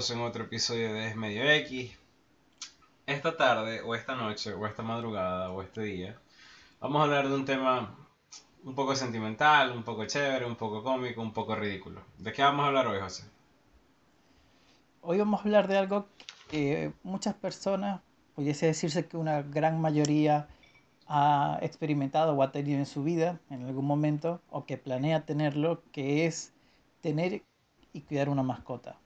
Caloso en otro episodio de Es Medio X. Esta tarde, o esta noche, o esta madrugada, o este día, vamos a hablar de un tema un poco sentimental, un poco chévere, un poco cómico, un poco ridículo. ¿De qué vamos a hablar hoy, José? Hoy vamos a hablar de algo que muchas personas, pudiese decirse que una gran mayoría ha experimentado o ha tenido en su vida en algún momento, o que planea tenerlo, que es tener y cuidar una mascota.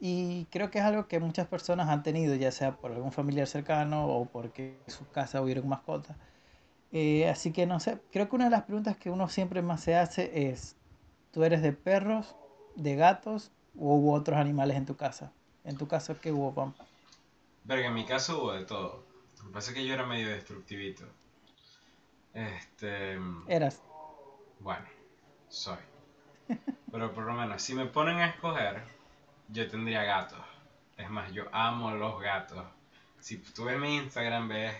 Y creo que es algo que muchas personas han tenido, ya sea por algún familiar cercano o porque en su casa hubieron mascotas. Eh, así que no sé, creo que una de las preguntas que uno siempre más se hace es, ¿tú eres de perros, de gatos o hubo otros animales en tu casa? En tu caso, ¿qué hubo, Pam? Verga, en mi caso hubo de todo. Lo que pasa es que yo era medio destructivito. Este... Eras. Bueno, soy. Pero por lo menos, si me ponen a escoger, yo tendría gatos. Es más, yo amo los gatos. Si tú ves mi Instagram, ves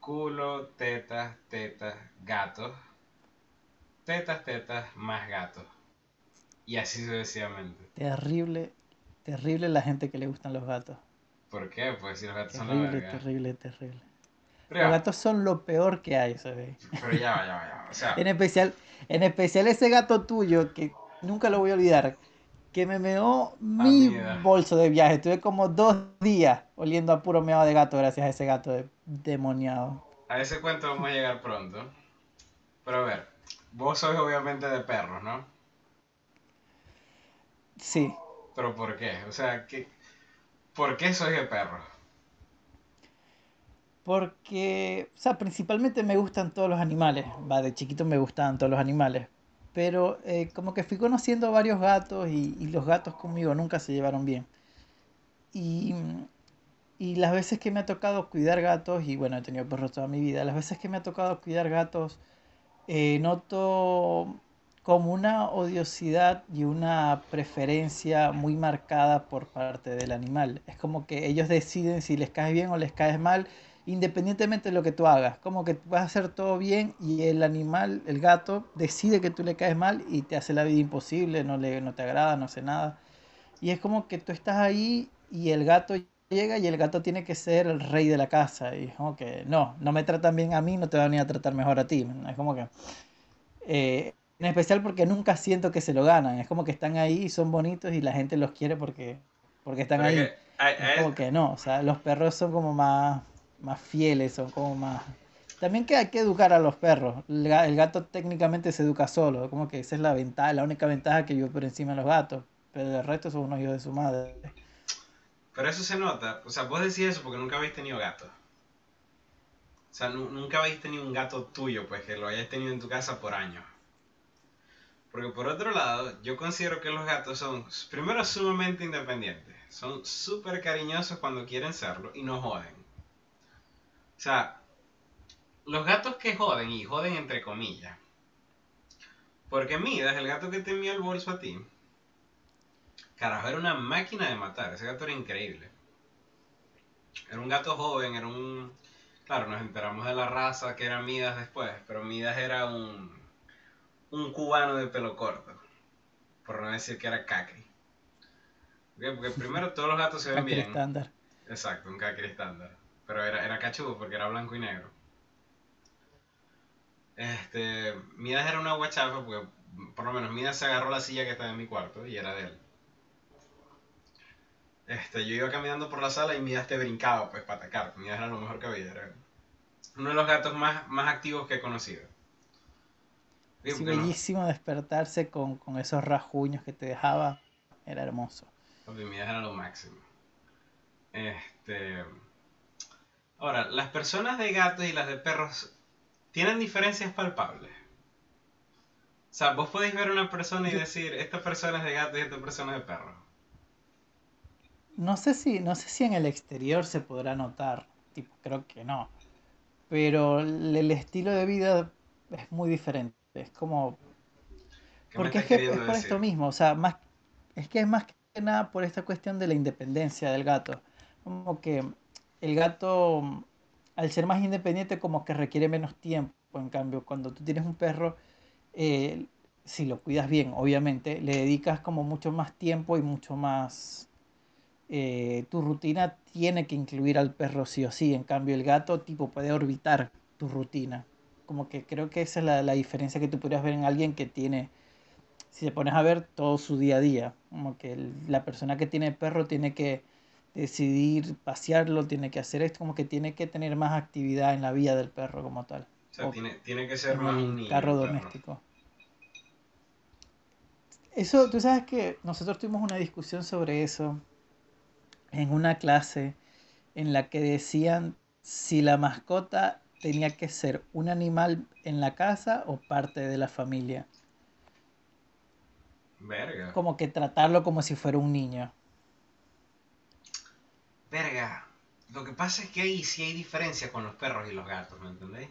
culo, tetas, tetas, gatos. Tetas, tetas, más gatos. Y así sucesivamente. Terrible, terrible la gente que le gustan los gatos. ¿Por qué? Pues si los gatos terrible, son la verga. Terrible, terrible, Pero Los gatos son lo peor que hay, ¿sabes? pero ya, va, ya, va, ya. va. O sea, En especial, en especial ese gato tuyo, que nunca lo voy a olvidar, que me meó mi Amiga. bolso de viaje. Estuve como dos días oliendo a puro meado de gato gracias a ese gato de- demoniado. a ese cuento vamos a llegar pronto. Pero a ver, vos sois obviamente de perros, ¿no? Sí, Pero ¿por qué? O sea, ¿qué, ¿por qué sois de perros? porque, o sea, principalmente me gustan todos los animales. Va, de chiquito me gustaban todos los animales. Pero eh, como que fui conociendo varios gatos y, y los gatos conmigo nunca se llevaron bien. Y, y las veces que me ha tocado cuidar gatos, y bueno, he tenido perros toda mi vida, las veces que me ha tocado cuidar gatos, eh, noto como una odiosidad y una preferencia muy marcada por parte del animal. Es como que ellos deciden si les caes bien o les caes mal, independientemente de lo que tú hagas. Como que vas a hacer todo bien y el animal, el gato, decide que tú le caes mal y te hace la vida imposible, no, le, no te agrada, no hace nada. Y es como que tú estás ahí y el gato llega y el gato tiene que ser el rey de la casa. Y es como que no, no me tratan bien a mí, no te van a tratar mejor a ti. Es como que... eh, en especial porque nunca siento que se lo ganan. Es como que están ahí y son bonitos y la gente los quiere porque, porque están ahí. Es como que no, o sea, los perros son como más, más fieles, son como más... También que hay que educar a los perros. El ga- el gato técnicamente se educa solo, como que esa es la ventaja, la única ventaja que yo por encima de los gatos. Pero el resto son unos hijos de su madre. Pero eso se nota. O sea, vos decís eso porque nunca habéis tenido gato. O sea, nu- nunca habéis tenido un gato tuyo, pues que lo hayáis tenido en tu casa por años. Porque por otro lado, yo considero que los gatos son, primero, sumamente independientes. Son súper cariñosos cuando quieren serlo y no joden. O sea, los gatos que joden, y joden entre comillas. Porque Midas, el gato que te envió el bolso a ti, carajo, era una máquina de matar. Ese gato era increíble. Era un gato joven, era un... Claro, nos enteramos de la raza que era Midas después, pero Midas era un, un cubano de pelo corto. Por no decir que era cacri. Porque primero todos los gatos se ven bien. estándar. Exacto, un cacri estándar. Pero era, era cachudo porque era blanco y negro. Este, Midas era una guachafa porque por lo menos Midas se agarró la silla que estaba en mi cuarto y era de él. Este, yo iba caminando por la sala y Midas te brincaba pues para atacar. Midas era lo mejor que había. Era uno de los gatos más, más activos que he conocido. Sí, no- bellísimo despertarse con, con esos rasguños que te dejaba. Era hermoso. Midas era lo máximo. Este. Ahora, las personas de gatos y las de perros tienen diferencias palpables. O sea, vos podéis ver a una persona y decir, esta persona es de gato y esta persona es de perro. No sé si, no sé si en el exterior se podrá notar, tipo, creo que no. Pero el, estilo de vida es muy diferente. Es como, ¿Qué me porque es que es queriendo por decir? esto mismo, o sea, más, es que es más que nada por esta cuestión de la independencia del gato. Como que el gato, al ser más independiente, como que requiere menos tiempo. En cambio, cuando tú tienes un perro, eh, si lo cuidas bien, obviamente, le dedicas como mucho más tiempo y mucho más... eh, tu rutina tiene que incluir al perro sí o sí, en cambio el gato tipo puede orbitar tu rutina. Como que creo que esa es la, la diferencia que tú podrías ver en alguien que tiene, si te pones a ver todo su día a día, como que la persona que tiene perro tiene que decidir pasearlo, tiene que hacer esto, como que tiene que tener más actividad en la vida del perro como tal, O sea, o tiene, tiene que ser más un niño. carro doméstico. Eso, tú sabes que nosotros tuvimos una discusión sobre eso en una clase en la que decían si la mascota tenía que ser un animal en la casa o parte de la familia. Verga. Como que tratarlo como si fuera un niño. Verga. Lo que pasa es que ahí sí hay diferencia con los perros y los gatos, ¿me entendéis?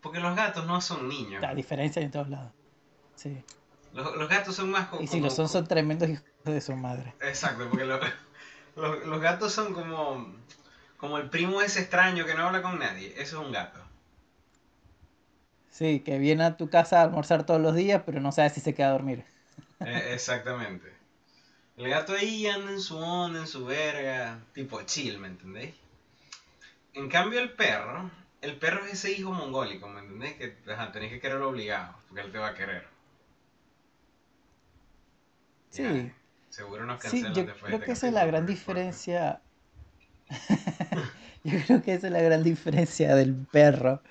Porque los gatos no son niños. La diferencia en todos lados. Sí. Los, los gatos son más co- Y si como- lo son, son tremendos hijos de su madre. Exacto, porque lo- los, los gatos son como, como el primo ese extraño que no habla con nadie. Eso es un gato. Sí, que viene a tu casa a almorzar todos los días, pero no sabe si se queda a dormir. Eh, exactamente. El gato ahí anda en su onda, en su verga, tipo chill, ¿me entendéis? En cambio el perro, el perro es ese hijo mongólico, ¿me entendéis? Que ajá, tenés que quererlo obligado, porque él te va a querer. Sí. Ya, seguro nos Sí, cancelan yo después de creo este que esa es la gran diferencia. Yo creo que esa es la gran diferencia del perro.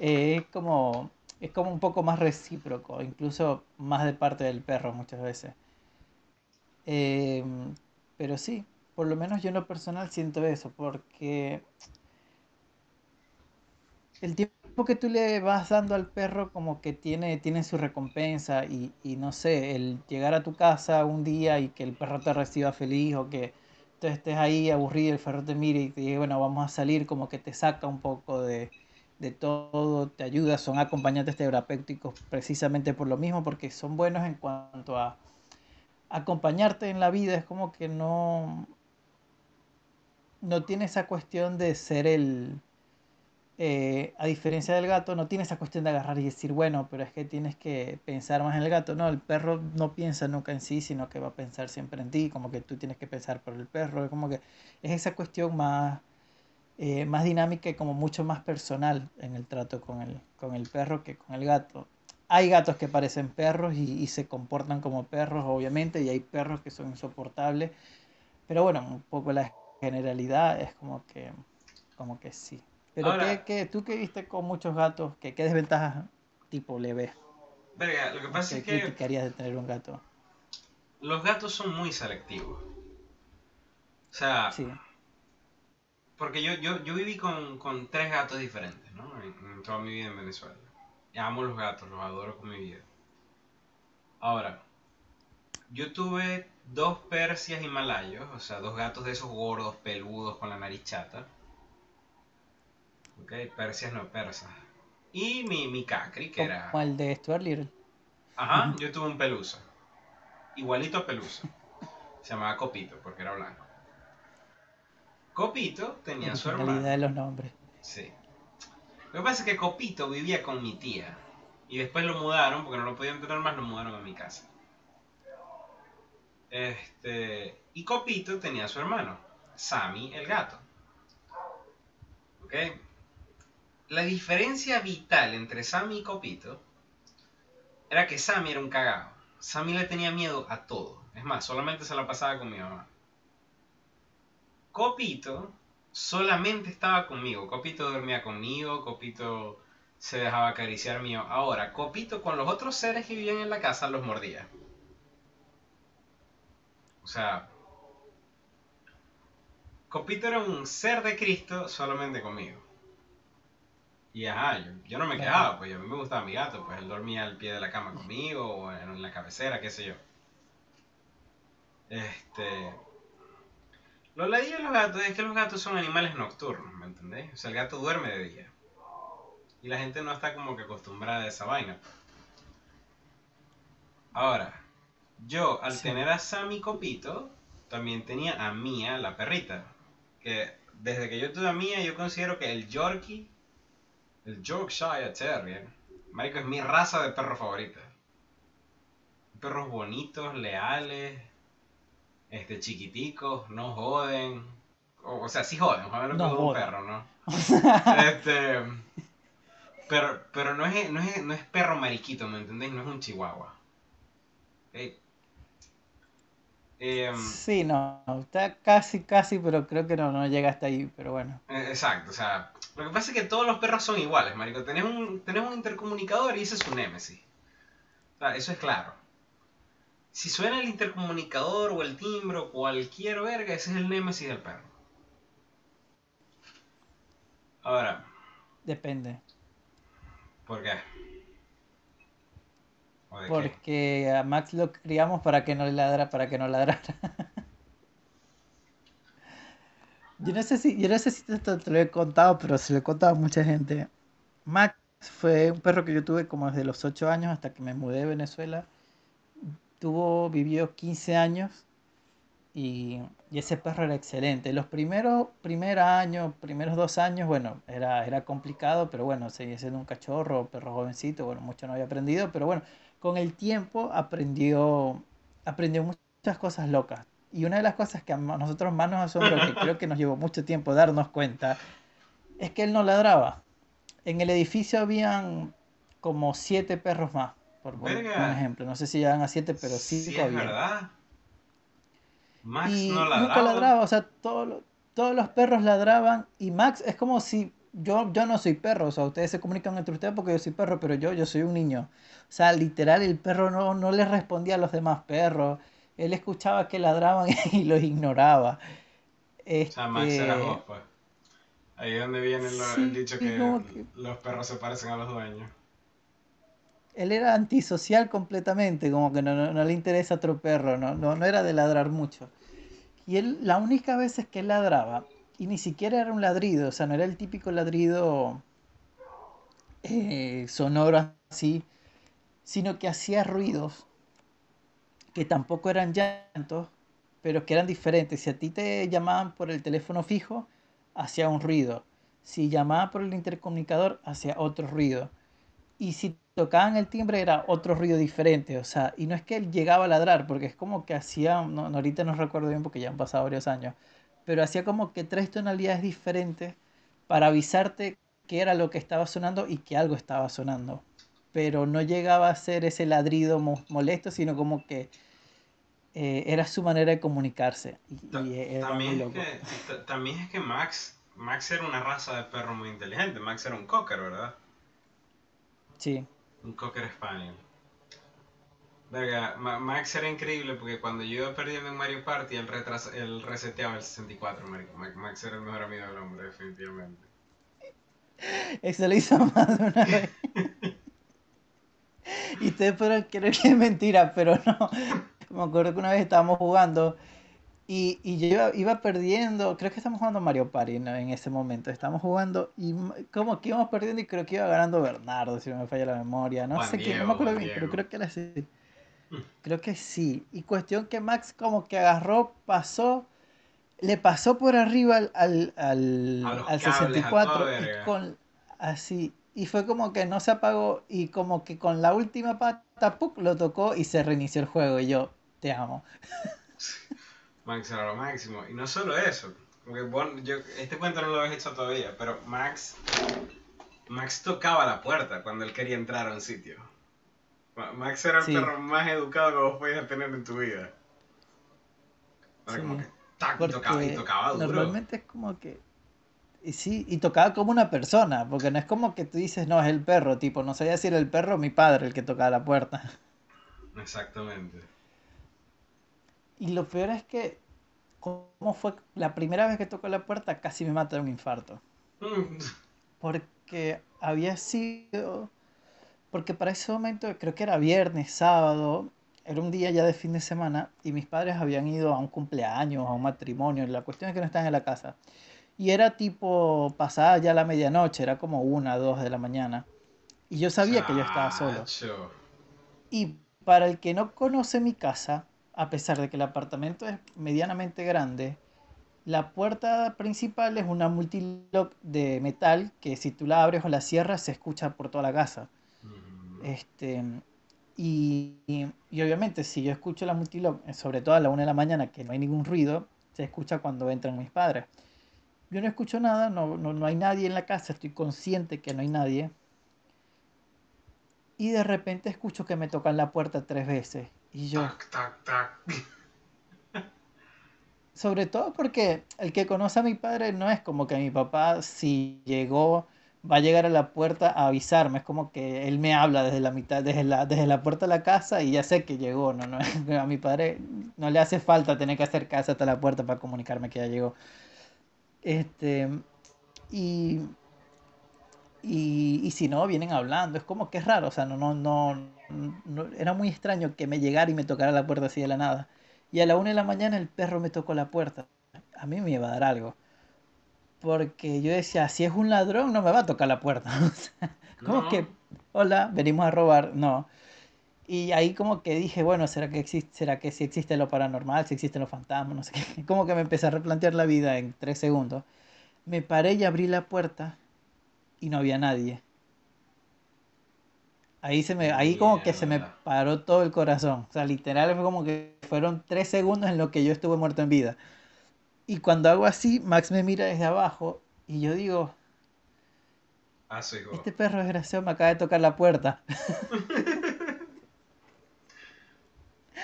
Eh, es como, es como un poco más recíproco, incluso más de parte del perro muchas veces. Em, pero sí, por lo menos yo en lo personal siento eso, porque el tiempo que tú le vas dando al perro como que tiene, tiene su recompensa y, y no sé, el llegar a tu casa un día y que el perro te reciba feliz o que tú estés ahí aburrido, el perro te mire y te diga, bueno, vamos a salir, como que te saca un poco de, de todo, te ayuda, son acompañantes terapéuticos precisamente por lo mismo, porque son buenos en cuanto a acompañarte en la vida, es como que no, no tiene esa cuestión de ser el, eh, a diferencia del gato, no tiene esa cuestión de agarrar y decir, bueno, pero es que tienes que pensar más en el gato. No, el perro no piensa nunca en sí, sino que va a pensar siempre en ti, como que tú tienes que pensar por el perro. Es como que es esa cuestión más, eh, más dinámica y como mucho más personal en el trato con el, con el perro que con el gato. Hay gatos que parecen perros y, y se comportan como perros, obviamente, y hay perros que son insoportables. Pero bueno, un poco la generalidad es como que, como que sí. Pero Ahora- ¿qué, qué- tú que viste con muchos gatos, ¿qué, qué desventajas tipo le ves? Verga, lo que pasa ¿Qué es que criticarías de tener un gato? los gatos son muy selectivos. O sea, Sí, porque yo, yo, yo viví con, con tres gatos diferentes, ¿no? En, en toda mi vida en Venezuela. Amo los gatos, los adoro con mi vida. Ahora, yo tuve dos persias himalayos, o sea, dos gatos de esos gordos, peludos, con la nariz chata. Ok, persias no persas. Y mi, mi cacri, que era... como el de Stuart Little. Ajá, yo tuve un pelusa. Igualito a pelusa. Se llamaba Copito porque era blanco. Copito tenía su Originalidad de hermano. los nombres. Sí. Lo que pasa es que Copito vivía con mi tía. Y después lo mudaron, porque no lo podían tener más, lo mudaron a mi casa. Este. Y Copito tenía a su hermano, Sammy el gato. ¿Ok? La diferencia vital entre Sammy y Copito era que Sammy era un cagado. Sammy le tenía miedo a todo. Es más, solamente se la pasaba con mi mamá. Copito solamente estaba conmigo. Copito dormía conmigo, Copito se dejaba acariciar mío. Ahora, Copito con los otros seres que vivían en la casa los mordía. O sea, Copito era un ser de Cristo solamente conmigo. Y ajá, yo, yo no me Claro. quedaba, pues a mí me gustaba mi gato, pues él dormía al pie de la cama conmigo o en la cabecera, qué sé yo. Este. Lo ladillo de los gatos es que los gatos son animales nocturnos, ¿me entendéis? O sea, el gato duerme de día. Y la gente no está como que acostumbrada a esa vaina. Ahora, yo al Sí. tener a Sammy Copito, también tenía a Mía, la perrita. Que desde que yo tuve a Mía, yo considero que el Yorkie, el Yorkshire Terrier, Marico, es mi raza de perro favorita. Perros bonitos, leales, este, chiquiticos, no joden. O, o sea, sí joden, joden No un perro, ¿no? este, pero pero no, es, no, es, no es perro mariquito, ¿me entendéis? No es un chihuahua. Em, Sí, no, está casi, casi, pero creo que no, no llega hasta ahí, pero bueno. Eh, Exacto, o sea, lo que pasa es que todos los perros son iguales, marico. Tenés un, tenés un intercomunicador y ese es su némesis. O sea, eso es claro. Si suena el intercomunicador o el timbre o cualquier verga, ese es el némesis del perro. Ahora, Depende. ¿por qué? ¿O de? Porque a Max lo criamos para que no ladra, para que no ladrara. Yo no sé si, yo no sé si esto te lo he contado, pero se lo he contado a mucha gente. Max fue un perro que yo tuve como desde los 8 años hasta que me mudé a Venezuela. Tuvo, vivió 15 años y, y ese perro era excelente. Los primeros, primer año, primeros dos años, bueno, era, era complicado, pero bueno, seguía siendo un cachorro, perro jovencito, bueno, mucho no había aprendido, pero bueno, con el tiempo aprendió, aprendió muchas cosas locas. Y una de las cosas que a nosotros más nos asombró, que creo que nos llevó mucho tiempo darnos cuenta, es que él no ladraba. En el edificio habían como siete perros más, por por Verga. un ejemplo. No sé si llegan a siete, pero Sí, había. verdad. Max Y no nunca ladraba. ladraba, o sea, todos los- todos los perros ladraban y Max es como si yo, yo no soy perro, o sea, ustedes se comunican entre ustedes porque yo soy perro, pero yo, yo soy un niño. O sea, literal, el perro no, no le respondía a los demás perros, él escuchaba que ladraban y los ignoraba. O sea, Max era Este, vos, pues. Ahí es donde viene lo- Sí, el dicho que- los perros se parecen a los dueños. Él era antisocial completamente, como que no, no, no le interesa otro perro, no, no, no era de ladrar mucho. Y él, la única vez que él ladraba, y ni siquiera era un ladrido, o sea, no era el típico ladrido eh, sonoro así, sino que hacía ruidos que tampoco eran llantos, pero que eran diferentes. Si a ti te llamaban por el teléfono fijo, hacía un ruido. Si llamaban por el intercomunicador, hacía otro ruido. Y si tocaban el timbre era otro ruido diferente, o sea, y no es que él llegaba a ladrar, porque es como que hacía, no, ahorita no recuerdo bien porque ya han pasado varios años, pero hacía como que tres tonalidades diferentes para avisarte qué era lo que estaba sonando y que algo estaba sonando. Pero no llegaba a ser ese ladrido mo- molesto, sino como que eh, era su manera de comunicarse. Y, Ta- y era muy También es, que, ta- también es que Max, Max era una raza de perro muy inteligente. Max era un cocker, ¿verdad? Sí, Un cocker spaniel. Verga, Ma- Max era increíble porque cuando yo iba perdiendo en Mario Party, él, retrasa- él reseteaba el 64, marico. Ma- Max era el mejor amigo del hombre, definitivamente. Eso lo hizo más de una vez. Y ustedes podrán creer que es mentira, pero no. Me acuerdo que una vez estábamos jugando y, y yo iba, iba perdiendo, creo que estamos jugando Mario Party ¿no? en ese momento. Estábamos jugando y como que íbamos perdiendo y creo que iba ganando Bernardo, si no me falla la memoria. No Juan sé quién, no me acuerdo bien, pero creo que era así. Creo que sí. Y cuestión que Max como que agarró, pasó, le pasó por arriba al, al, al, al cables, a 64 toda y con así. Y fue como que no se apagó y como que con la última pata ¡puc! lo tocó y se reinició el juego. Y yo, te amo. Max era lo máximo. Y no solo eso. Porque vos- yo, este cuento no lo habéis hecho todavía, pero Max. Max tocaba la puerta cuando él quería entrar a un sitio. Ma- Max era el Sí. perro más educado que vos podías tener en tu vida. Era Sí. como que tac, tocaba, y tocaba duro. normalmente es como que. Y sí, y tocaba como una persona, porque no es como que tú dices, no, es el perro, tipo, no sabía si era el perro o mi padre el que tocaba la puerta. Exactamente. Y lo peor es que, como fue la primera vez que tocó la puerta, casi me mata de un infarto. Mm, Porque había sido. Porque para ese momento, creo que era viernes, sábado, era un día ya de fin de semana, y mis padres habían ido a un cumpleaños, a un matrimonio. La cuestión es que no estaban en la casa. Y era tipo pasada ya la medianoche, era como una, dos de la mañana. Y yo sabía que yo estaba solo. Y para el que no conoce mi casa, a pesar de que el apartamento es medianamente grande, la puerta principal es una multilock de metal que si tú la abres o la cierras se escucha por toda la casa. Este, y, y, obviamente si yo escucho la multilog, sobre todo a la una de la mañana, que no hay ningún ruido, se escucha cuando entran mis padres. Yo no escucho nada, no, no, no hay nadie en la casa, estoy consciente que no hay nadie. Y de repente escucho que me tocan la puerta tres veces. Y yo... Tac, tac, tac. Sobre todo porque el que conoce a mi padre no es como que mi papá si llegó va a llegar a la puerta a avisarme, es como que él me habla desde la mitad, desde la, desde la puerta de la casa y ya sé que llegó, no, no, a mi padre no le hace falta tener que acercarse hasta la puerta para comunicarme que ya llegó. Este, y, y, y si no, vienen hablando, es como que es raro, o sea, no, no, no, no, era muy extraño que me llegara y me tocara la puerta así de la nada. Y a la una de la mañana el perro me tocó la puerta. A mí me iba a dar algo. Porque yo decía, si es un ladrón, no me va a tocar la puerta. como que, hola, venimos a robar. No. Y ahí como que dije, bueno, ¿será que existe, será que si existe lo paranormal, si existen los fantasmas, no sé qué? Como que me empecé a replantear la vida en tres segundos. Me paré y abrí la puerta y no había nadie. Ahí, se me, ahí como que se me paró todo el corazón. O sea, literal fue como que fueron tres segundos en los que yo estuve muerto en vida. Y cuando hago así, Max me mira desde abajo y yo digo, ah, este perro desgraciado me acaba de tocar la puerta.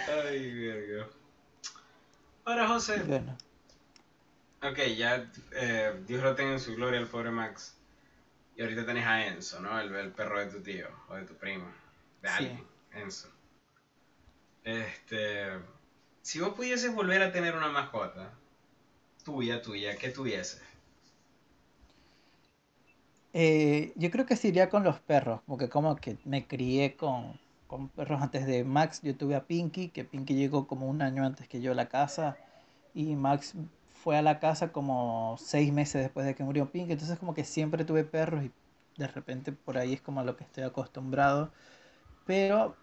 Ay, verga. Ahora, José. Bueno. Ok, ya eh, Dios lo tenga en su gloria el pobre Max. Y ahorita tenés a Enzo, ¿no? El, el perro de tu tío o de tu primo. De alguien, Enzo. Este. Si vos pudieses volver a tener una mascota, tuya, tuya, ¿qué tuvieses? Eh, yo creo que se iría con los perros, porque como que me crié con, con perros antes de Max. Yo tuve a Pinky, que Pinky llegó como un año antes que yo a la casa. Y Max fue a la casa como seis meses después de que murió Pink, entonces como que siempre tuve perros y de repente por ahí es como a lo que estoy acostumbrado. Pero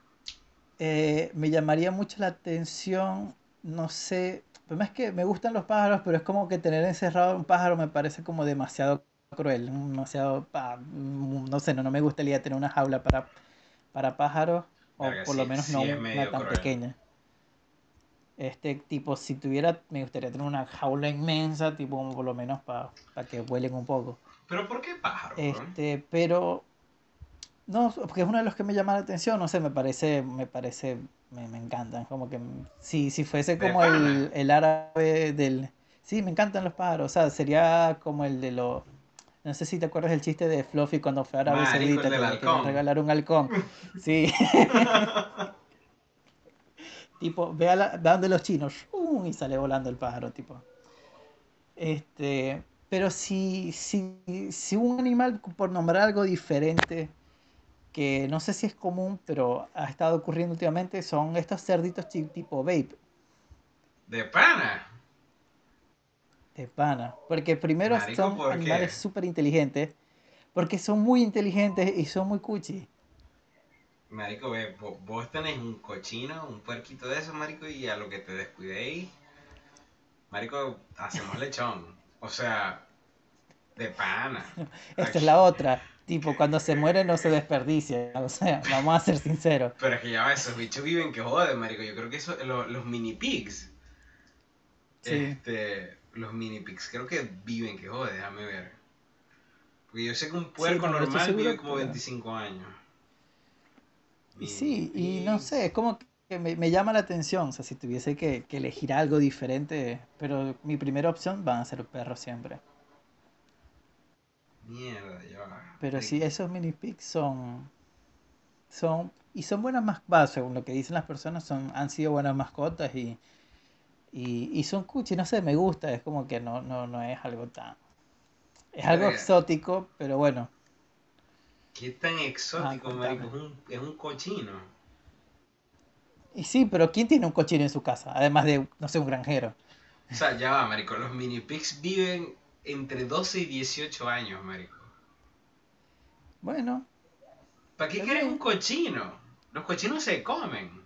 eh, me llamaría mucho la atención, no sé, más que me gustan los pájaros, pero es como que tener encerrado un pájaro me parece como demasiado cruel, demasiado, no sé, no, no me gustaría tener una jaula para, para pájaros, o por lo menos no una tan pequeña. Este tipo, si tuviera, me gustaría tener una jaula inmensa, tipo por lo menos para que vuelen un poco. ¿Pero por qué pájaro? Este, pero no, porque es uno de los que me llama la atención, no sé, me parece, me parece, me, me encantan, como que si, si fuese como el, el, árabe del... Sí, me encantan los pájaros, o sea, sería como el de los... No sé si te acuerdas del chiste de Fluffy cuando fue a Arabia Saudita que le regalar un halcón. Sí. Tipo, ve a, la, de los chinos y sale volando el pájaro, tipo. Este, pero si, si, si un animal, por nombrar algo diferente, que no sé si es común, pero ha estado ocurriendo últimamente, son estos cerditos tipo vape. ¿De pana? De pana. Porque primero son animales súper inteligentes, porque son muy inteligentes y son muy cuchi. Marico, ve, vos, tenés un cochino, un puerquito de esos, marico, y a lo que te descuidéis, marico, hacemos lechón. O sea, de pana. Esta es la otra. Tipo, cuando se muere no se desperdicia. O sea, vamos a ser sinceros. Pero es que ya esos bichos viven que joden, marico. Yo creo que eso, los mini pigs. Este, los mini pigs creo que viven que joden, déjame ver. Porque yo sé que un puerco normal vive como 25 años. Y sí, y no sé, es como que me, llama la atención, o sea, si tuviese que, elegir algo diferente, pero mi primera opción van a ser perros siempre. Mierda, ya. Pero sí, esos mini pigs son, son, y son buenas mascotas, según lo que dicen las personas, son, han sido buenas mascotas y, y, son cuchi, no sé, me gusta, es como que no, no, no es algo tan, es algo exótico, pero bueno, ¿Qué tan exótico, ah, marico? Es un, es un cochino. Y sí, pero ¿quién tiene un cochino en su casa? Además de, no sé, un granjero. O sea, ya va, marico. Los mini pigs viven entre 12 y 18 años, marico. Bueno. ¿Para qué quieres un cochino? Los cochinos se comen.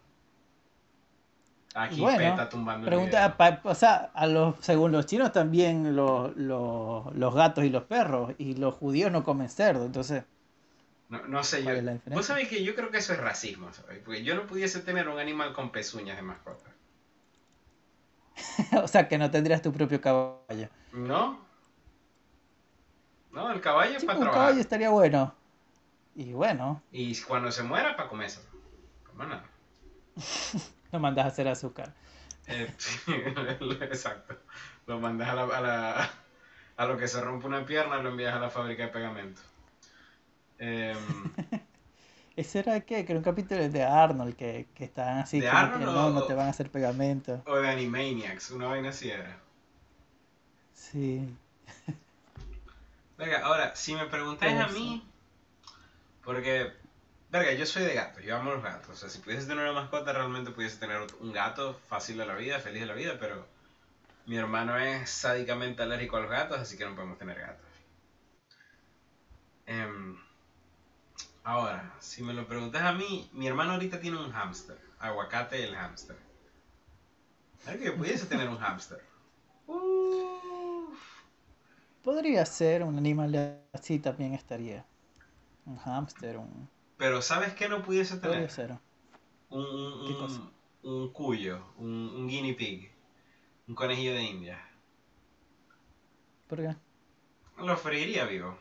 Aquí bueno, está tumbando pregunta, o sea, a los, según los chinos también los, los, los gatos y los perros y los judíos no comen cerdo, entonces No, no sé, yo. ¿Cuál es la Vos sabés que yo creo que eso es racismo, ¿sabes? Porque yo no pudiese tener un animal con pezuñas de mascota. o sea, que no tendrías tu propio caballo. ¿No? No, el caballo es para un trabajar. caballo estaría bueno. Y bueno, Y cuando se muera, para. Como nada. lo mandas a hacer azúcar. Eh, Exacto. Lo mandas a, la, a, la- a lo que se rompe una pierna, lo envías a la fábrica de pegamento. ¿Ese era de qué? Que era un capítulo de Arnold que, que estaban así ¿De Arnold que o- no, no te van a hacer pegamento. o de Animaniacs, una vaina así era. Sí. Verga, ahora, si me preguntáis a mí, porque, verga, yo soy de gato, yo amo los gatos. O sea, si pudiese tener una mascota, realmente pudiese tener un gato fácil de la vida, feliz de la vida, pero mi hermano es sádicamente alérgico a los gatos, así que no podemos tener gatos. Em, ahora, si me lo preguntas a mí, mi hermano ahorita tiene un hámster, aguacate el hámster. Verga, yo pudiese tener un hámster. Uf. Podría ser un animal así también estaría. Un hámster, un... Pero ¿sabes qué no pudiese tener? Podría ser. Un, un, ¿Qué un- cosa? un cuyo, un, un guinea pig, un conejillo de India. ¿Por qué? Lo freiría vivo.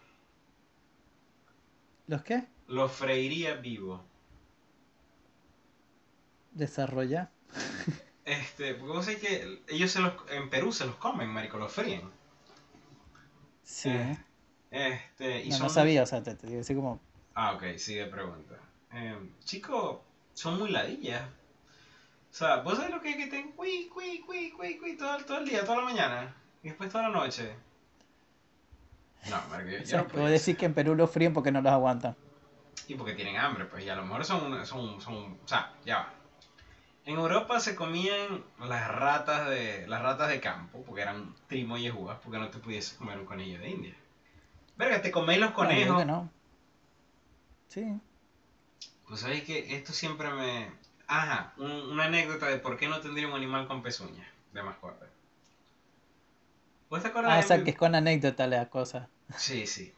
¿Los qué? Lo freiría vivo. Desarrolla. Este, porque vos sabés que ellos se los, en Perú se los comen, marico, los fríen. Sí. Eh, Este, y no, son... no sabía, o sea, te, te digo así como... Ah, ok, sigue pregunta. Eh, chico, son muy ladillas. O sea, vos sabés lo que es que estén cui, cui, cui, cui, cui todo, todo el día, toda la mañana. Y después toda la noche. No, marico, yo, O yo sea, no puedo decir que en Perú los fríen porque no los aguantan. Y porque tienen hambre, pues, y a lo mejor son, son, son, o sea, ya va. En Europa se comían las ratas de, las ratas de campo, porque eran trimo y jugas, porque no te pudiese comer un conejillo de India. Verga, te coméis los No, conejos. que no. Sí. Pues sabéis que esto siempre me... Ajá, un- una anécdota de por qué no tendría un animal con pezuñas de mascota. ¿Vos te acuerdas Ah, de mi- que es con anécdota la cosa. Sí, sí.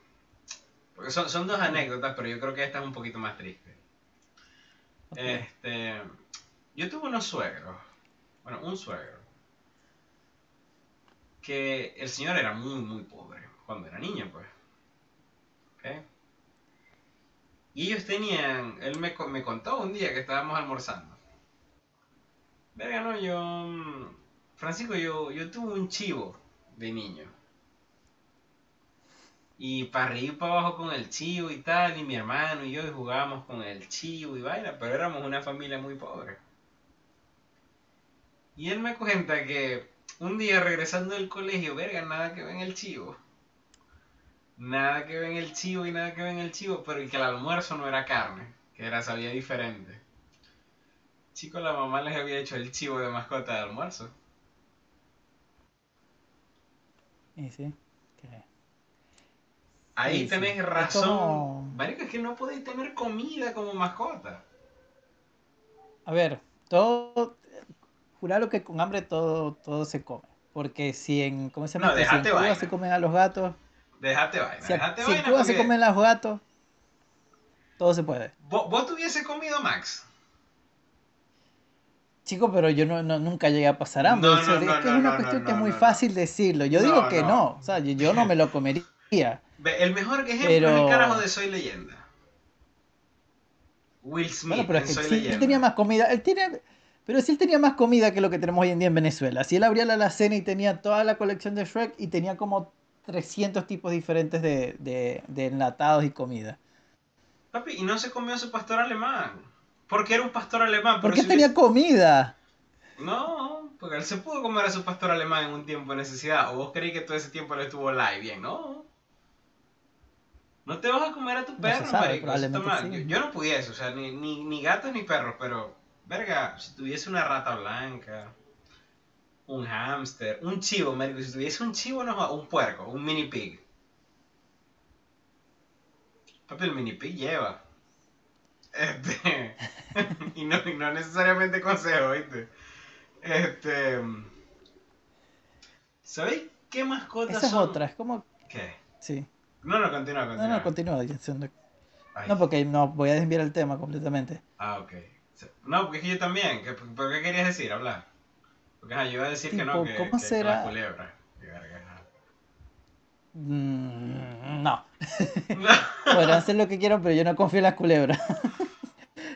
Porque son, son dos anécdotas, pero yo creo que esta es un poquito más triste. Este, yo tuve unos suegros, bueno, un suegro, que el señor era muy, muy pobre cuando era niño, pues. ¿Ok? Y ellos tenían, él me, me contó un día que estábamos almorzando. Verga, no, yo, mm, Francisco, yo, yo tuve un chivo de niño. Y para arriba y para abajo con el chivo y tal, y mi hermano y yo y jugábamos con el chivo y vaina, pero éramos una familia muy pobre. Y él me cuenta que un día regresando del colegio, verga, nada que ve en el chivo. Nada que ve en el chivo y nada que ve en el chivo, pero y que el almuerzo no era carne, que era sabía diferente. Chicos, la mamá les había hecho el chivo de mascota de almuerzo. Y sí. Ahí Sí, sí. tenés Es razón. como- Marico, es que no podéis tener comida como mascota. A ver, todo... Juralo que con hambre todo, todo se come. Porque si en... ¿Cómo se llama? si en Cuba vaina. se comen a los gatos... Déjate vaina, Si, en. Cuba se comen a los gatos... Todo se puede. ¿Vos, vos tuviese comido Max? Chico, pero yo no, no- nunca llegué a pasar hambre. No, o sea, no, es que es una cuestión que es muy fácil decirlo. Yo digo que no. no. O sea, yo, yo no me lo comería. El mejor ejemplo Pero- es el carajo de Soy Leyenda. Will Smith Bueno, pero es que Soy si él tenía más comida, él tiene, pero si él tenía más comida que lo que tenemos hoy en día en Venezuela, si él abría la alacena y tenía toda la colección de Shrek y tenía como 300 tipos diferentes de, de, de enlatados y comida. Papi, y no se comió a su pastor alemán. Porque era un pastor alemán. ¿Por qué si tenía hubiese- comida? No, porque él se pudo comer a su pastor alemán en un tiempo de necesidad. ¿O vos creí que todo ese tiempo él estuvo live bien? No. No te vas a comer a tu No perro, sabe, marico. Está mal. sí. Yo, yo no pudiese, o sea, ni, ni, ni gatos ni perros, pero, verga, si tuviese una rata blanca, un hámster, un chivo, marico, si tuviese un chivo, no, un puerco, un mini pig. Papi, el mini pig lleva. Este. y, no, y no necesariamente consejo, ¿viste? Este. ¿Sabéis qué mascotas Esa es son? otra, es como... ¿Qué? Sí. No, no, continúa, No, continúa. no, continúa diciendo. Ay. No, porque no voy a desviar el tema completamente. Ah, ok. No, porque es que yo también. ¿Qué, ¿Por qué querías decir? Hablar. Porque ajá, yo iba a decir que no, que, ¿cómo que- que será? la culebra. Mm, no. Podrán hacer lo que quieran, pero yo no confío en las culebras.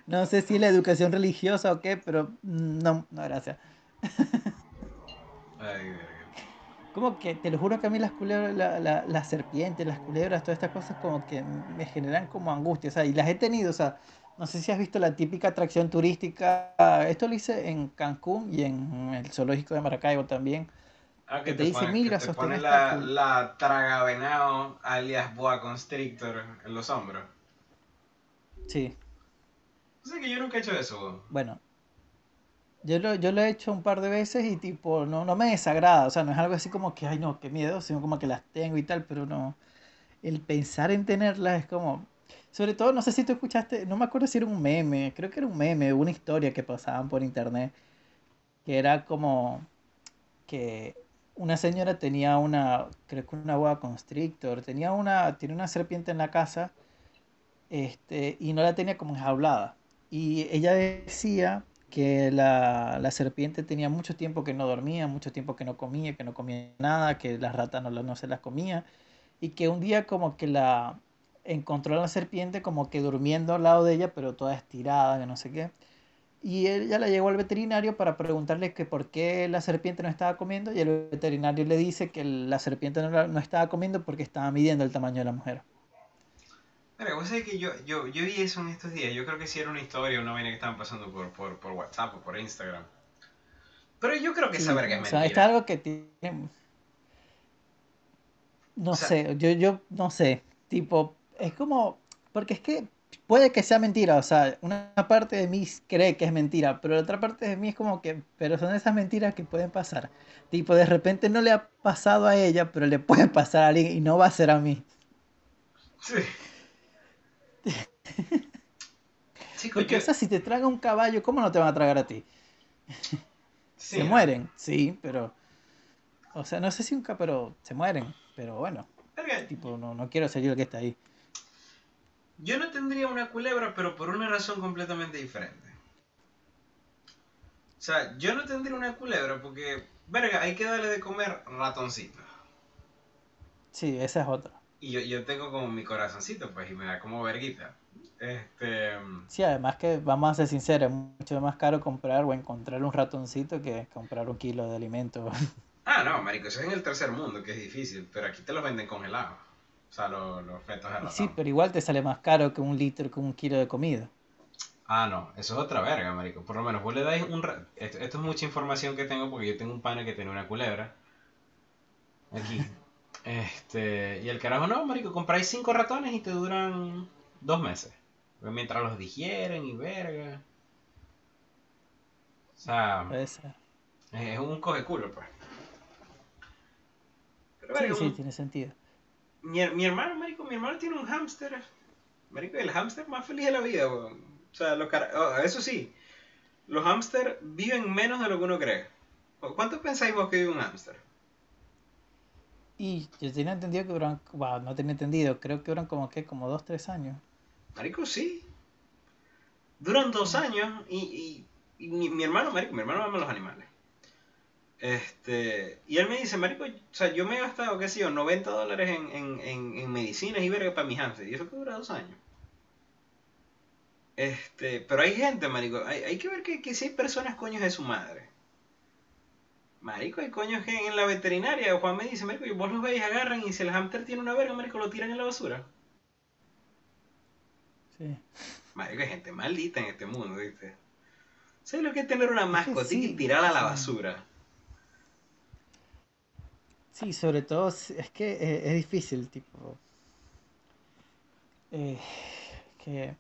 No sé si la educación religiosa o qué, pero mm, no, no, gracias. Ay, verga. Como que, te lo juro que a mí las culebras, la- la- las serpientes, las culebras, todas estas cosas como que me generan como angustia, o sea, y las he tenido, o sea, no sé si has visto la típica atracción turística, esto lo hice en Cancún y en el zoológico de Maracaibo también, Ah, Que te dice, pone- "Mira, que te pone esta la, cul-". la tragavenado alias boa constrictor en los hombros. sí, O sea que yo nunca he hecho eso. bueno, yo lo, yo lo he hecho un par de veces y tipo, no, no me desagrada, o sea, no es algo así como que, ay no, qué miedo, sino como que las tengo y tal, pero no, el pensar en tenerlas es como, sobre todo, no sé si tú escuchaste, no me acuerdo si era un meme, creo que era un meme, una historia que pasaban por internet, que era como que una señora tenía una, creo que una boa constrictor, tenía una, tiene una serpiente en la casa, este, y no la tenía como enjaulada. Y ella decía que la, la serpiente tenía mucho tiempo que no dormía, mucho tiempo que no comía, que no comía nada, que las ratas no, no se las comía, y que un día como que la encontró a la serpiente como que durmiendo al lado de ella, pero toda estirada, que no sé qué. Y ella la llevó al veterinario para preguntarle que por qué la serpiente no estaba comiendo, y el veterinario le dice que la serpiente no, no estaba comiendo porque estaba midiendo el tamaño de la mujer. Mira, vos sabés que yo, yo, yo vi eso en estos días. Yo creo que sí era una historia, una vaina que estaban pasando por, por, por WhatsApp o por Instagram. Pero yo creo que esa Sí, verga es o sea, mentira. está algo que tiene... No O sea- sé, yo, yo no sé, tipo, es como, porque es que puede que sea mentira, o sea, una parte de mí cree que es mentira, pero la otra parte de mí es como que, pero son esas mentiras que pueden pasar. Tipo, de repente no le ha pasado a ella, pero le puede pasar a alguien y no va a ser a mí. Sí. Chicos, Porque, yo- o sea, si te traga un caballo, ¿cómo no te van a tragar a ti? sí, Se ¿no? mueren, sí, pero, o sea, no sé si un ca, pero se mueren, pero bueno, Verga, tipo, no, no quiero ser yo el que está ahí. Yo no tendría una culebra, pero por una razón completamente diferente. O sea, yo no tendría una culebra porque, verga, hay que darle de comer ratoncitos. Sí, esa es otra. Y yo, yo tengo como mi corazoncito, pues, y me da como verguita. Este. Sí, además que vamos a ser sinceros, es mucho más caro comprar o encontrar un ratoncito que comprar un kilo de alimento. Ah, no, marico, eso es en el tercer mundo, que es difícil, pero aquí te los venden congelados. O sea, los, los fetos de ratón. Sí, pero igual te sale más caro que un litro, que un kilo de comida. Ah, no, eso es otra verga, marico. Por lo menos vos le dais un... ra- Esto, esto es mucha información que tengo porque yo tengo un pana que tiene una culebra. Aquí. Este... Y el carajo, no, marico, compráis cinco ratones y te duran dos meses. Mientras los digieren y verga. O sea, es un coge culo, pues. Pero, Sí, verga, sí, un- tiene sentido. mi, mi hermano, marico, mi hermano tiene un hámster. Marico, el hámster más feliz de la vida, weón. O sea, los cara- oh, eso sí, los hámster viven menos de lo que uno cree. ¿Cu- ¿Cuánto pensáis vos que vive un hámster? Y yo tenía entendido que duran, wow, no tenía entendido, creo que duran como que, como dos, tres años. Marico, sí. Duran dos años y, y- y mi, mi hermano, marico, mi hermano ama los animales. Este, y él me dice, marico, o sea, yo me he gastado, qué sé yo, 90 dólares en, en, en, en medicinas y verga para mi hámster. Y eso que dura dos años. Este, pero hay gente, marico, hay, hay que ver que, que si hay personas coños de su madre. Marico, hay coños que en la veterinaria, Juan me dice, marico, y vos los veis, agarran y si el hámster tiene una verga, marico, lo tiran en la basura. Sí. Marico, hay gente maldita en este mundo, ¿viste? ¿Sabes lo que es tener una mascotita sí, y tirarla a la basura? Sí, sobre todo es que eh, es difícil, tipo. eh, que,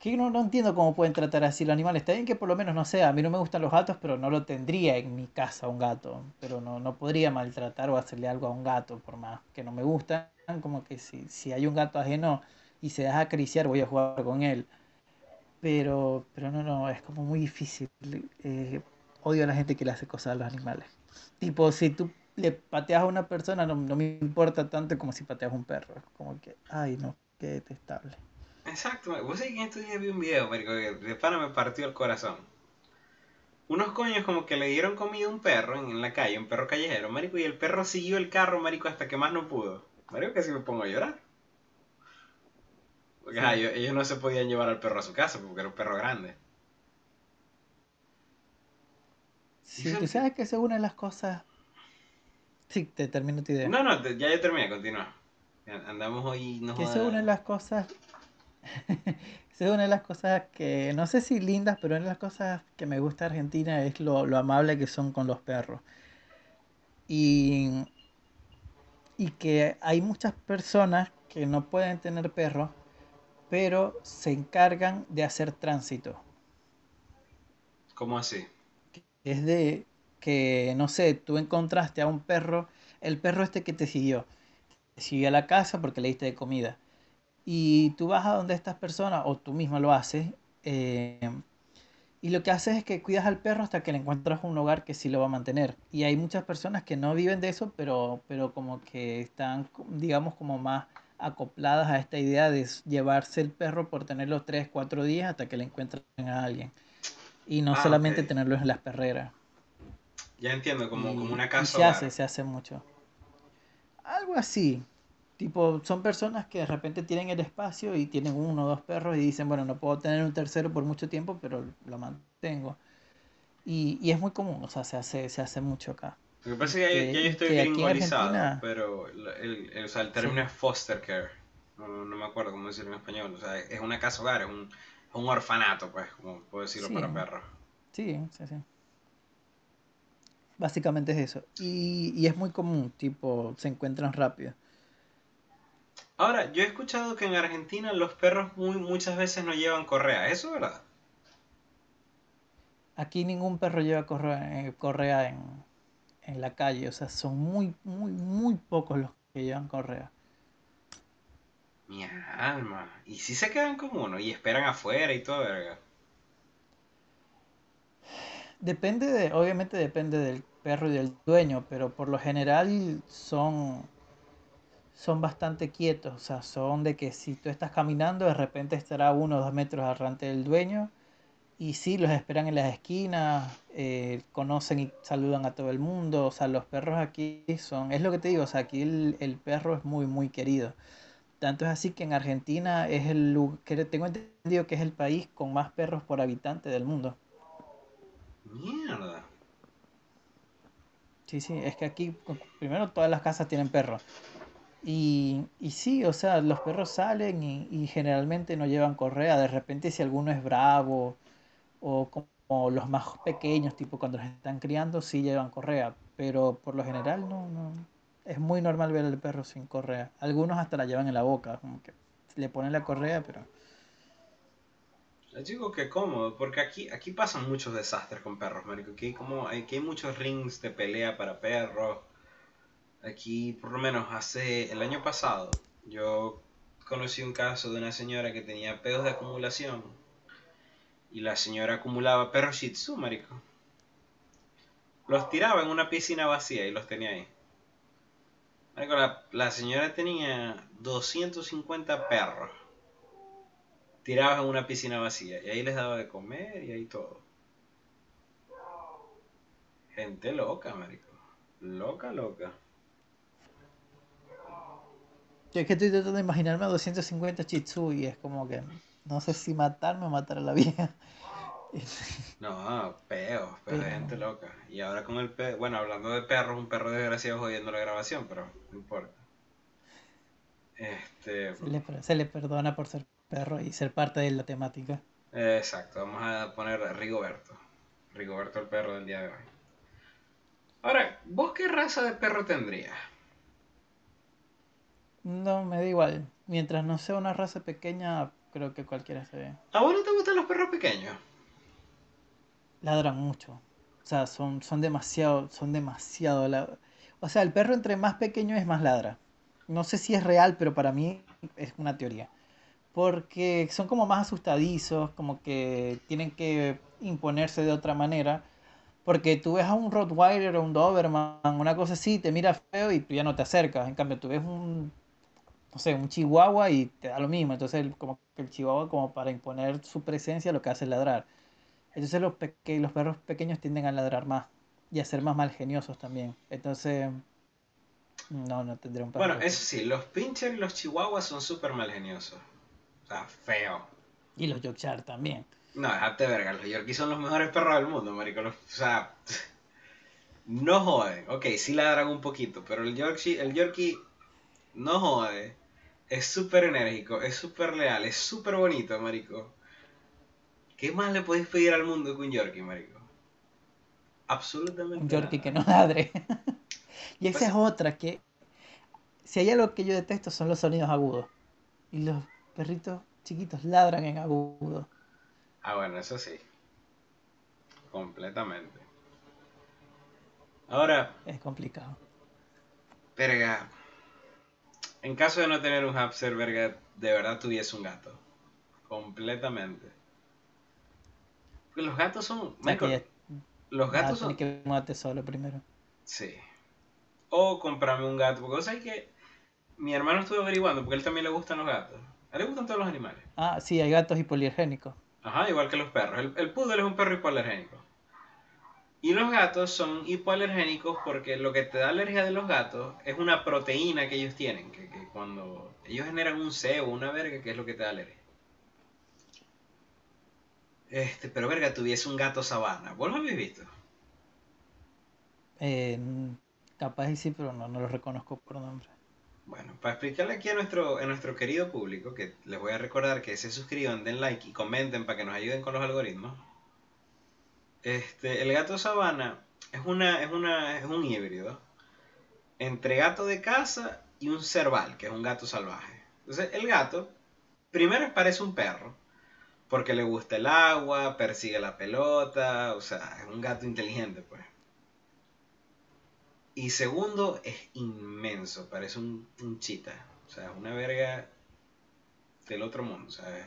que no, no entiendo cómo pueden tratar así los animales. Está bien que por lo menos, no sé, a mí no me gustan los gatos, pero no lo tendría en mi casa un gato. Pero no, no podría maltratar o hacerle algo a un gato, por más que no me gustan. Como que si, si hay un gato ajeno y se deja acariciar, voy a jugar con él. Pero, pero no, no, es como muy difícil. Eh, odio a la gente que le hace cosas a los animales. Tipo, si tú le pateas a una persona, no, no me importa tanto como si pateas a un perro. Como que, ay, no, qué detestable. Exacto, vos sabés que en estos días vi un video, marico, que de pana me partió el corazón. Unos coños como que le dieron comida a un perro en, en la calle, un perro callejero, marico, y el perro siguió el carro, marico, hasta que más no pudo. Marico, casi me pongo a llorar. Porque Sí. ajá, ellos, ellos no se podían llevar al perro a su casa porque era un perro grande. Sí, tú sabes que esa es una de las cosas... Sí, te termino tu idea. No, no, te- ya yo terminé, continúa. Andamos hoy, no Que esa es jodas. una de las cosas... es una de las cosas que, no sé si lindas, pero una de las cosas que me gusta de Argentina es lo, lo amable que son con los perros. Y, y que hay muchas personas que no pueden tener perros, pero se encargan de hacer tránsito. ¿Cómo así? Es de que, no sé, tú encontraste a un perro, el perro este que te siguió, te siguió a la casa porque le diste de comida. Y tú vas a donde estas personas, o tú misma lo haces, eh, y lo que haces es que cuidas al perro hasta que le encuentras un hogar que sí lo va a mantener. Y hay muchas personas que no viven de eso, pero, pero como que están, digamos, como más acopladas a esta idea de llevarse el perro por tenerlo 3, 4 días hasta que le encuentren a alguien. Y no Ah, solamente ok. tenerlos en las perreras. Ya entiendo, como, Y, como una casa se hace, se hace mucho. Algo así. Tipo, son personas que de repente tienen el espacio y tienen uno o dos perros y dicen, bueno, no puedo tener un tercero por mucho tiempo, pero lo mantengo. Y, y es muy común, o sea, se hace, se hace mucho acá. Lo que pasa es que ya yo estoy gringolizado, pero el, el- el- o sea, el Sí. término es foster care. No, no me acuerdo cómo decirlo en español. O sea, es una casa hogar, es un, es un orfanato, pues, como puedo decirlo Sí. para perros. Sí, sí, sí. Básicamente es eso. Y, y es muy común, tipo, se encuentran rápido. Ahora, yo he escuchado que en Argentina los perros muy, muchas veces no llevan correa. ¿Eso es verdad? Aquí ningún perro lleva correa, eh, correa en, en la calle, o sea, son muy, muy, muy pocos los que llevan correa. Mi alma. Y si se quedan con uno y esperan afuera y todo, verga. Depende de, obviamente depende del perro y del dueño, pero por lo general son, son bastante quietos, o sea, son de que si tú estás caminando, de repente estará uno o dos metros adelante del dueño, y sí, los esperan en las esquinas, eh, conocen y saludan a todo el mundo, o sea, los perros aquí son, es lo que te digo, o sea, aquí el, el perro es muy, muy querido. Tanto es así que en Argentina es el, que tengo entendido que es el país con más perros por habitante del mundo. Mierda. Sí, sí, es que aquí primero todas las casas tienen perros. Y, y sí, o sea, los perros salen y, y generalmente no llevan correa. De repente si alguno es bravo o como los más pequeños, tipo cuando los están criando, sí llevan correa. Pero por lo general no, no. Es muy normal ver al perro sin correa. Algunos hasta la llevan en la boca, como que le ponen la correa, pero... Les digo que cómodo, porque aquí, aquí pasan muchos desastres con perros, marico. Aquí como, aquí hay muchos rings de pelea para perros. Aquí, por lo menos, hace el año pasado, yo conocí un caso de una señora que tenía pedos de acumulación. Y la señora acumulaba perros Shih Tzu, marico. Los tiraba en una piscina vacía y los tenía ahí. Marico, la, la señora tenía 250 perros tirados en una piscina vacía y ahí les daba de comer y ahí todo. Gente loca, marico. Loca, loca. Yo es que estoy tratando de imaginarme a 250 Shih Tzu y es como que no sé si matarme o matar a la vieja. No, peos, pero gente loca. Y ahora con el perro, bueno, hablando de perros, un perro desgraciado jodiendo la grabación, pero no importa. Este, Se le, se le perdona por ser perro y ser parte de la temática. exacto, vamos a poner Rigoberto. Rigoberto el perro del día de hoy. Ahora, ¿vos qué raza de perro tendrías? No, me da igual. Mientras no sea una raza pequeña, creo que cualquiera se ve. ¿A vos no te gustan los perros pequeños? Ladran mucho. O sea, son, son demasiado, son demasiado. O sea, el perro entre más pequeño es más ladra. No sé si es real, pero para mí es una teoría. Porque son como más asustadizos, como que tienen que imponerse de otra manera. Porque tú ves a un Rottweiler o un Doberman, una cosa así, te mira feo y tú ya no te acercas. En cambio, tú ves un no sé, un chihuahua y te da lo mismo. Entonces, el- como que el chihuahua, como para imponer su presencia, lo que hace es ladrar. Entonces, los, peque- los perros pequeños tienden a ladrar más y a ser más malgeniosos también. Entonces, no, no tendré un perro. Bueno, eso sí, los pincher y los chihuahuas son súper malgeniosos. O sea, feo. Y los Yorkshire también. No, déjate verga, los Yorkies son los mejores perros del mundo, marico. Los- o sea, no joden. Ok, sí ladran un poquito, pero el Yorkie, el Yorkie no jode. Es súper enérgico, es súper leal, es súper bonito, marico. ¿Qué más le podéis pedir al mundo que un Yorkie, marico? Absolutamente Un Yorkie nada. que no ladre. y esa Pues- es otra, que si hay algo que yo detesto son los sonidos agudos. Y los perritos chiquitos ladran en agudo. Ah, bueno, eso sí. Completamente. Ahora, Es complicado. verga. En caso de no tener un hamster, verga, de verdad tuviese un gato. Completamente. Porque los gatos son. Que ya- los nada, gatos son. que mudarte solo primero. Sí. O comprarme un gato. Porque vos sabés que mi hermano estuvo averiguando porque a él también le gustan los gatos. A él le gustan todos los animales. Ah, sí, hay gatos hipoalergénicos. Ajá, igual que los perros. El, el poodle es un perro hipoalergénico. Y los gatos son hipoalergénicos porque lo que te da alergia de los gatos es una proteína que ellos tienen. Que, que cuando ellos generan un sebo, una verga, que es lo que te da alergia. Este, pero verga, tuviese un gato sabana. ¿Vos lo habéis visto? Eh, capaz y sí, pero no, no los reconozco por nombre. Bueno, para explicarle aquí a nuestro, a nuestro querido público, que les voy a recordar que se suscriban, den like y comenten para que nos ayuden con los algoritmos. Este, el gato sabana es una, es una, es un híbrido entre gato de casa y un cerval, que es un gato salvaje. Entonces, el gato, primero parece un perro, porque le gusta el agua, persigue la pelota, o sea, es un gato inteligente, pues. Y segundo, es inmenso, parece un, un chita. O sea, es una verga del otro mundo. O sea, es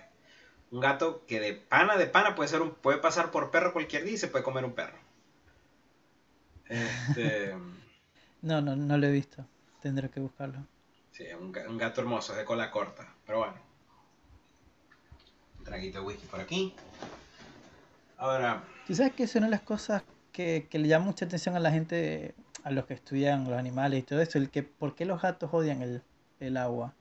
un gato que de pana de pana puede ser un, puede pasar por perro cualquier día y se puede comer un perro. Este, No, no, no lo he visto. Tendré que buscarlo. sí, un, un gato hermoso, de cola corta. Pero bueno. Un traguito de whisky por aquí. Ahora, Tú sabes que es una de las cosas que, que le llama mucha atención a la gente, a los que estudian los animales y todo eso, el que por qué los gatos odian el, el agua.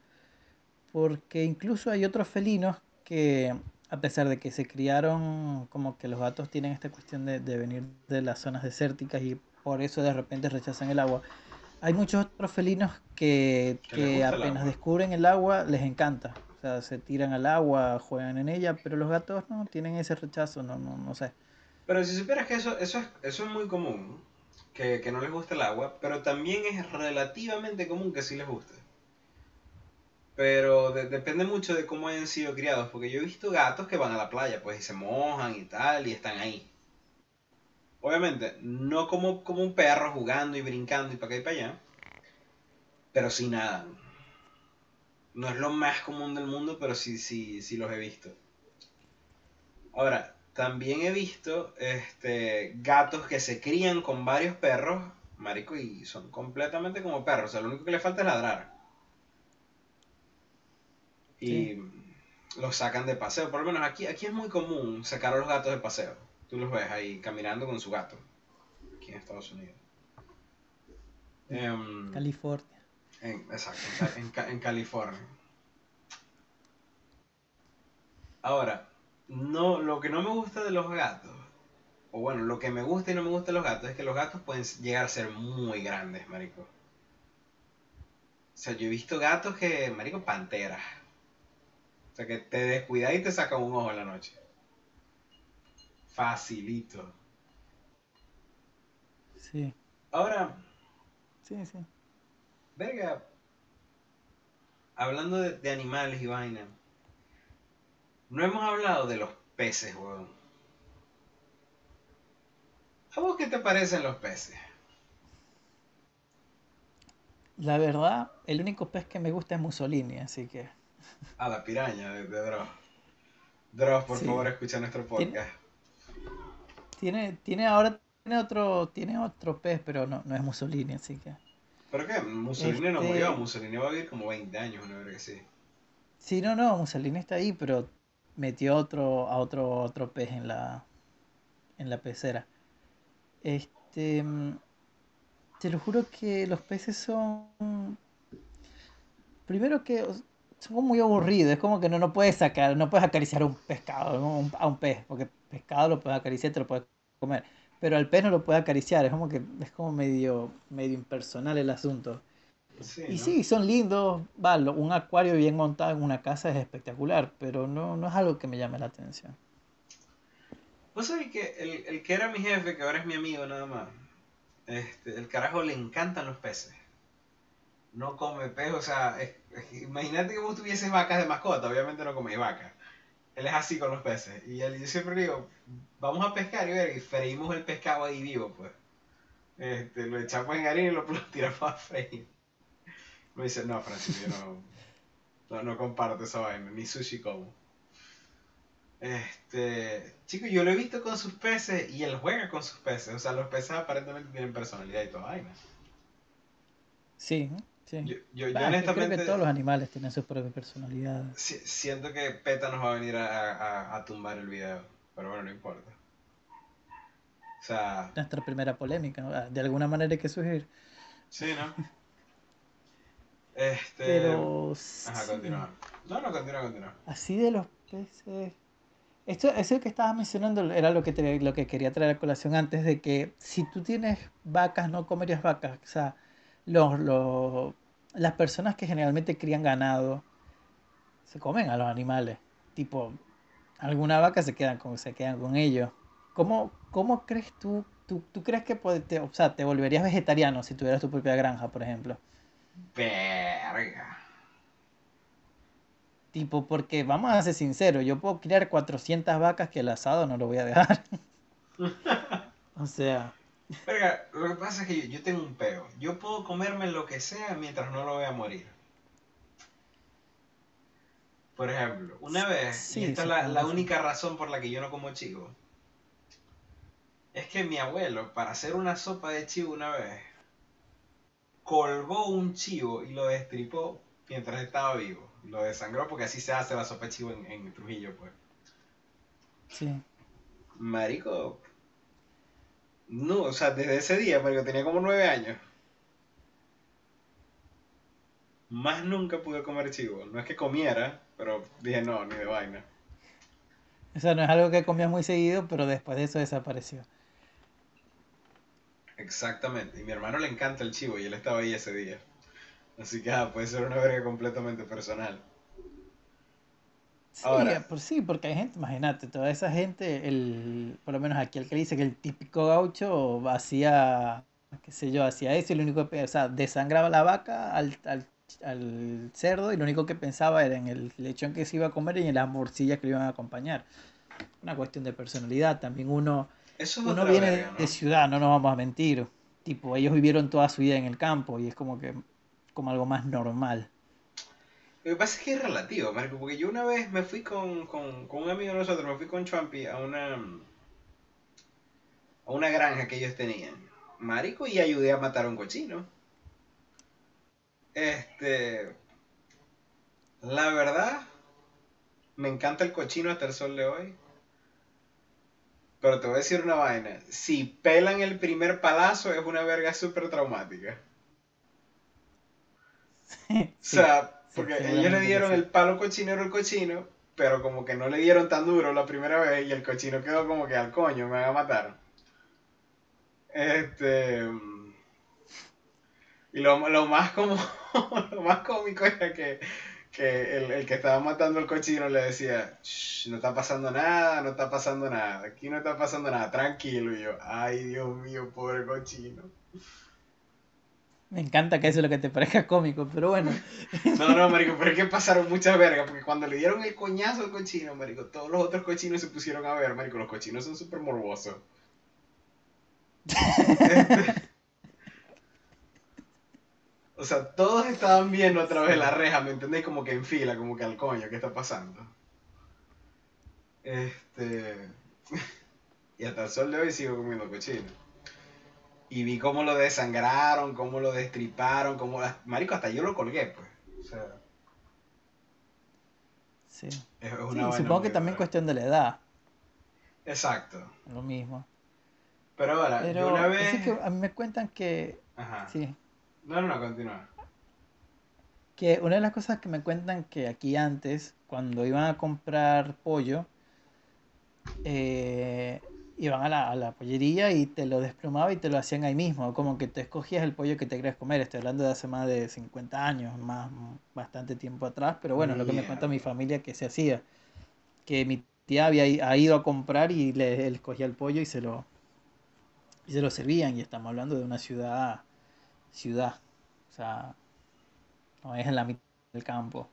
Porque incluso hay otros felinos que, a pesar de que se criaron como que los gatos tienen esta cuestión de, de venir de las zonas desérticas y por eso de repente rechazan el agua, hay muchos otros felinos que, Que el apenas descubren el agua les encanta. O sea, se tiran al agua, juegan en ella, pero los gatos no tienen ese rechazo, no, no, no sé. Pero si supieras que eso, eso, es, eso es muy común, que, que no les gusta el agua, pero también es relativamente común que sí les guste. Pero de- depende mucho de cómo hayan sido criados, porque yo he visto gatos que van a la playa, pues, y se mojan y tal, y están ahí. Obviamente, no como, como un perro jugando y brincando y para acá y para allá, pero sí nadan. No es lo más común del mundo, pero sí, sí, sí los he visto. Ahora, también he visto este, gatos que se crían con varios perros, marico, y son completamente como perros. O sea, lo único que les falta es ladrar. Y los sacan de paseo. Por lo menos aquí, aquí es muy común sacar a los gatos de paseo. Tú los ves ahí caminando con su gato. Aquí en Estados Unidos. Em, California. en- exacto, en, en California. Ahora, no, lo que no me gusta de los gatos, o bueno, lo que me gusta y no me gusta de los gatos es que los gatos pueden llegar a ser muy grandes, marico. O sea, yo he visto gatos que, marico, panteras. Sea, que te descuidas y te sacan un ojo en la noche. Facilito. Sí, Ahora, sí, sí. Verga. Hablando de, de animales y vaina. No hemos hablado de los peces, weón. ¿A vos qué te parecen los peces? La verdad, el único pez que me gusta es Mussolini, así que A la piraña de, de Dross. Dross, por Sí. favor, escucha nuestro podcast. tiene, tiene ahora tiene otro, tiene otro pez, pero no, no es Mussolini, así que ¿Pero qué? Mussolini no Este- murió, Mussolini va a vivir como 20 años, una verdad que sí. Sí, no, no, Mussolini está ahí, pero metió otro, a otro, otro pez en la, en la pecera. Este, mm, te lo juro que los peces son, primero que son como muy aburridos, es como que no, no puedes sacar, no puedes acariciar un pescado. Un- a un pez, porque pescado lo puedes acariciar, te lo puedes comer, pero al pez no lo puedes acariciar, es como que es como medio, medio impersonal el asunto. Sí, Y ¿no? sí, son lindos. Va, un acuario bien montado en una casa es espectacular, pero no, no es algo que me llame la atención. Vos sabés que el, el que era mi jefe, que ahora es mi amigo nada más, este, el carajo le encantan los peces. No come pez, o sea, imagínate que vos tuvieses vacas de mascota, obviamente no coméis vacas. Él es así con los peces. Y él, yo siempre digo, vamos a pescar y, ver, y freímos el pescado ahí vivo, pues. Este, lo echamos en harina y lo, lo tiramos a freír. Me dice, no, Francisco, yo no, no, no comparto esa vaina, ni sushi como. Este, chico, yo lo he visto con sus peces y él juega con sus peces. O sea, los peces aparentemente tienen personalidad y toda vaina. Sí, sí. Yo, yo, yo creo que todos los animales tienen su propia personalidad. si- siento que PETA nos va a venir a, a- a tumbar el video. Pero bueno, no importa. O sea, Nuestra primera polémica, ¿no? Ah, de alguna manera hay que surgir. sí, ¿no? Este. Pero Ajá, continúa. No, no, continúa, continúa. así de los peces. Esto, eso que estabas mencionando era lo que, te- lo que quería traer a colación antes de que si tú tienes vacas, no comerías vacas. O sea, los, los, las personas que generalmente crían ganado se comen a los animales. Tipo, alguna vaca se quedan con, se quedan con ellos. ¿Cómo, cómo crees tú, tú, tú crees que te, o sea, te volverías vegetariano si tuvieras tu propia granja, por ejemplo? Verga. Tipo, porque vamos a ser sinceros, yo puedo criar 400 vacas que el asado no lo voy a dejar. O sea, Verga, lo que pasa es que yo, yo tengo un peo. Yo puedo comerme lo que sea mientras no lo vea morir. Por ejemplo, una vez, Sí, y esta es la, única razón por la que yo no como chivo, es que mi abuelo, para hacer una sopa de chivo una vez, colgó un chivo y lo destripó mientras estaba vivo. Lo desangró porque así se hace la sopa de chivo en, en Trujillo, pues. sí. Marico. No, o sea, desde ese día, marico, tenía como nueve años. Más nunca pude comer chivo. No es que comiera, pero dije no, ni de vaina. O sea, no es algo que comías muy seguido, pero después de eso desapareció. Exactamente. Y mi hermano le encanta el chivo y él estaba ahí ese día. Así que ah, puede ser una verga completamente personal. Sí, Ahora. por sí, porque hay gente, imagínate, toda esa gente, el, por lo menos aquí el que dice que el típico gaucho hacía, qué sé yo, hacía eso y lo único que, o sea, desangraba la vaca al, al, al cerdo y lo único que pensaba era en el lechón que se iba a comer y en las morcillas que le iban a acompañar. Una cuestión de personalidad, también uno, Eso es uno viene verga, ¿no? de ciudad, no nos vamos a mentir. Tipo, ellos vivieron toda su vida en el campo y es como que, como algo más normal. Lo que pasa es que es relativo, Marco, porque yo una vez me fui con, con, con un amigo de nosotros, me fui con Chumpy a una a una granja que ellos tenían. Marico, y ayudé a matar a un cochino. Este. La verdad, me encanta el cochino hasta el sol de hoy. Pero te voy a decir una vaina. Si pelan el primer palazo, es una verga súper traumática. O Sí. Sí, porque ellos le dieron sí. el palo cochinero al cochino, pero como que no le dieron tan duro la primera vez y el cochino quedó como que al coño, me van a matar. Este. mm, Y lo, lo más como. lo más cómico era que, que el, el que estaba matando al cochino le decía: "Shh, no está pasando nada, no está pasando nada, aquí no está pasando nada, tranquilo. Y yo, ay Dios mío, pobre cochino. Me encanta que eso es lo que te parezca cómico, pero bueno. No, no, marico, pero es que pasaron muchas vergas, porque cuando le dieron el coñazo al cochino, marico, todos los otros cochinos se pusieron a ver, marico, los cochinos son súper morbosos. O sea, todos estaban viendo a través de la reja, ¿me entendéis? Como que en fila, como que al coño, ¿qué está pasando? Este... Y hasta el sol de hoy sigo comiendo cochino. Y vi cómo lo desangraron, cómo lo destriparon, cómo... Marico, hasta yo lo colgué, pues. O sea... Sí. Es, es Sí, una vaina supongo que también dura. cuestión de la edad, Exacto. lo mismo. Pero ahora, Pero una vez... que a mí me cuentan que, Ajá. sí, No, no, no, continúa. que una de las cosas que me cuentan que aquí antes, cuando iban a comprar pollo, eh, iban a la, a la pollería y te lo desplumaba y te lo hacían ahí mismo, como que te escogías el pollo que te querías comer. Estoy hablando de hace más de 50 años, más bastante tiempo atrás, pero bueno, lo que me cuenta mi familia que se hacía, que mi tía había ha ido a comprar y le él escogía el pollo y se lo y se lo servían y estamos hablando de una ciudad ciudad, o sea, no es en la mitad del campo.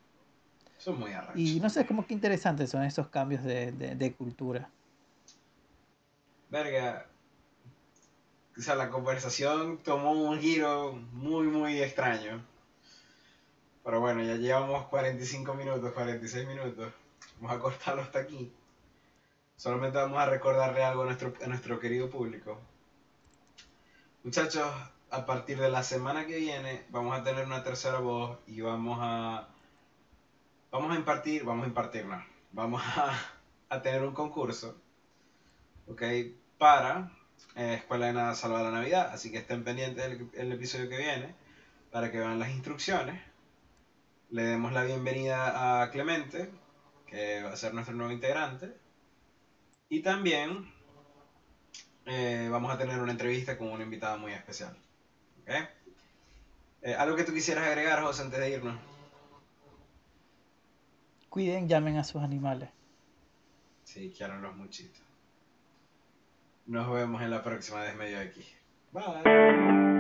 Es muy arrecho. Y no sé, como que interesantes son esos cambios de, de, de cultura. Verga. O sea, la conversación tomó un giro muy, muy extraño. Pero bueno, ya llevamos 45 minutos, 46 minutos. Vamos a cortarlo hasta aquí. Solamente vamos a recordarle algo a nuestro, a nuestro querido público. Muchachos, a partir de la semana que viene vamos a tener una tercera voz y vamos a... Vamos a impartir, vamos a impartir, no. Vamos a, a tener un concurso ¿ok? Para eh, Escuela de Nada Salva la Navidad. Así que estén pendientes del el episodio que viene para que vean las instrucciones. Le demos la bienvenida a Clemente, que va a ser nuestro nuevo integrante. Y también eh, vamos a tener una entrevista con una invitada muy especial. ¿ok? Eh, ¿Algo que tú quisieras agregar, José, antes de irnos? Cuiden, llamen a sus animales. Sí, quiero los muchitos. Nos vemos en la próxima Desmedio aquí. Bye.